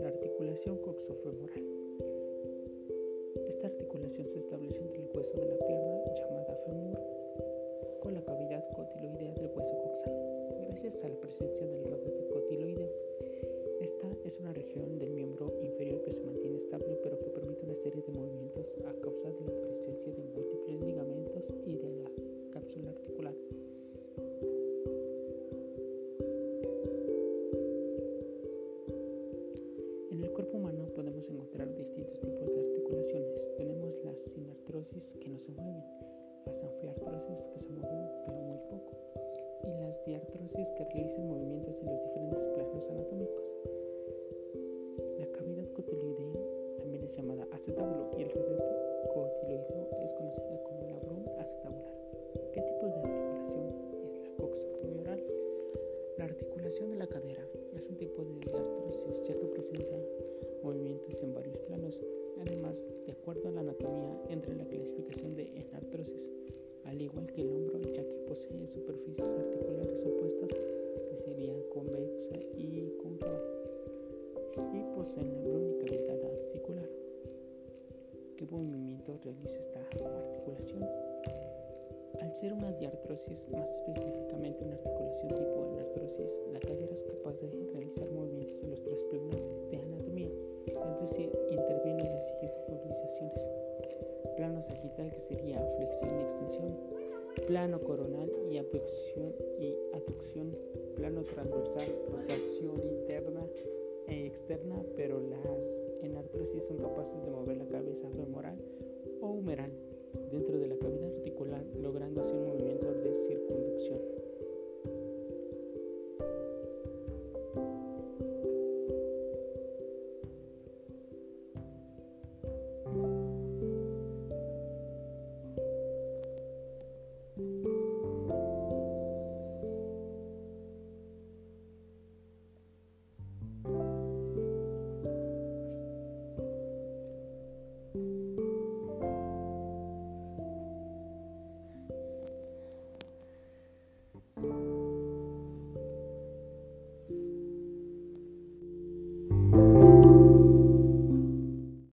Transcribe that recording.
La articulación coxofemoral. Esta articulación se establece entre el hueso de la pierna llamada femur con la cavidad cotiloidea del hueso coxal, gracias a la presencia del rodete cotiloideo. Esta es una región del miembro inferior que se mantiene estable pero que permite una serie de movimientos a causa de la presencia de podemos encontrar distintos tipos de articulaciones. Tenemos las sinartrosis que no se mueven, las anfiartrosis que se mueven pero muy poco y las diartrosis que realizan movimientos en los diferentes planos anatómicos. La cavidad cotiloidea también es llamada acetábulo y el rodete cotiloideo es conocida como la brún acetabular. ¿Qué tipo de articulación es la coxofemoral? La articulación de la cadera es un tipo de artrosis ya que presenta movimientos en varios planos. Además, de acuerdo a la anatomía, entra en la clasificación de enartrosis, al igual que el hombro, ya que posee superficies articulares opuestas que serían convexa y cóncava y poseen la única cavidad articular. ¿Qué movimiento realiza esta articulación? Al ser una diartrosis, más específicamente una articulación tipo enartrosis, la cadera es capaz de realizar movimientos es decir, interviene en las siguientes movilizaciones. Plano sagital que sería flexión y extensión, plano coronal y abducción y aducción, plano transversal, rotación interna e externa, pero las enartrosis son capaces de mover la cabeza